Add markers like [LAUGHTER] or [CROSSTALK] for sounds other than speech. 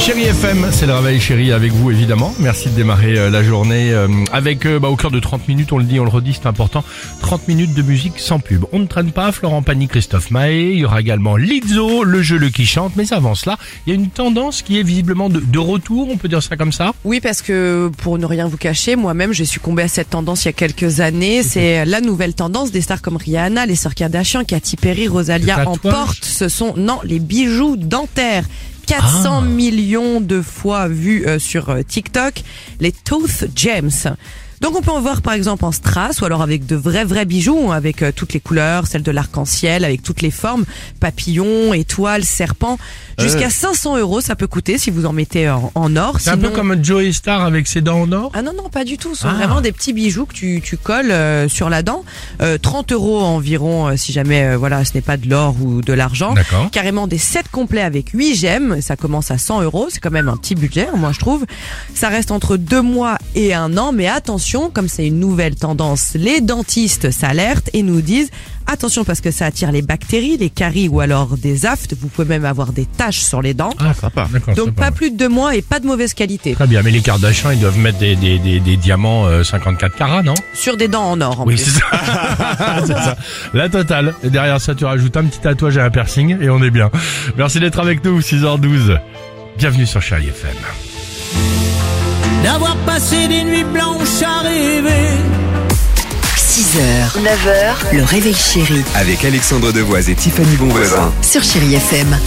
Chérie FM, c'est le réveil chéri avec vous évidemment. Merci de démarrer euh, la journée euh, avec euh, bah, au cœur de 30 minutes, on le dit, on le redit, c'est important. 30 minutes de musique sans pub. On ne traîne pas Florent Pagny, Christophe Maé, il y aura également Lizzo, le jeu le qui chante, mais avant cela, il y a une tendance qui est visiblement de, de retour, on peut dire ça comme ça? Oui, parce que pour ne rien vous cacher, moi-même, j'ai succombé à cette tendance il y a quelques années. C'est la nouvelle tendance des stars comme Rihanna, les sœurs Kardashian, Katy Perry, Rosalia Les en tatouages portent. Ce sont non les bijoux dentaires. 400 Ah. millions de fois vus euh, sur euh, TikTok, les Tooth Gems. Donc on peut en voir par exemple en strass ou alors avec de vrais vrais bijoux avec euh, toutes les couleurs, celles de l'arc-en-ciel, avec toutes les formes, papillons, étoiles, serpents. Jusqu'à 500 euros ça peut coûter si vous en mettez en, en or. C'est un peu comme Joey Star avec ses dents en or? ah non, non, pas du tout. Ce sont Ah. vraiment des petits bijoux que tu, tu colles euh, sur la dent. Euh, 30 euros environ euh, si jamais euh, voilà, ce n'est pas de l'or ou de l'argent. D'accord. Carrément des sets complets avec 8 gemmes. Ça commence à 100 euros. C'est quand même un petit budget, moi je trouve. Ça reste entre deux mois et un an. Mais attention, comme c'est une nouvelle tendance, les dentistes s'alertent et nous disent attention parce que ça attire les bactéries, les caries ou alors des aftes. Vous pouvez même avoir des taches sur les dents. Ah, sympa. D'accord. Donc sympa. pas plus de deux mois et pas de mauvaise qualité. Très bien, mais les Kardashians, ils doivent mettre des, des, des, des diamants euh, 54 carats, non? Sur des dents en or en Oui, plus. c'est ça. [LAUGHS] c'est ça. La totale. Et derrière ça, tu rajoutes un petit tatouage et un piercing et on est bien. Merci d'être avec nous, 6h12. Bienvenue sur Chérie FM. D'avoir passé des nuits blanches à rêver. 6h, 9h, le réveil chéri Avec Alexandre Devoise et Tiffany Bonvoisin. sur Chérie FM.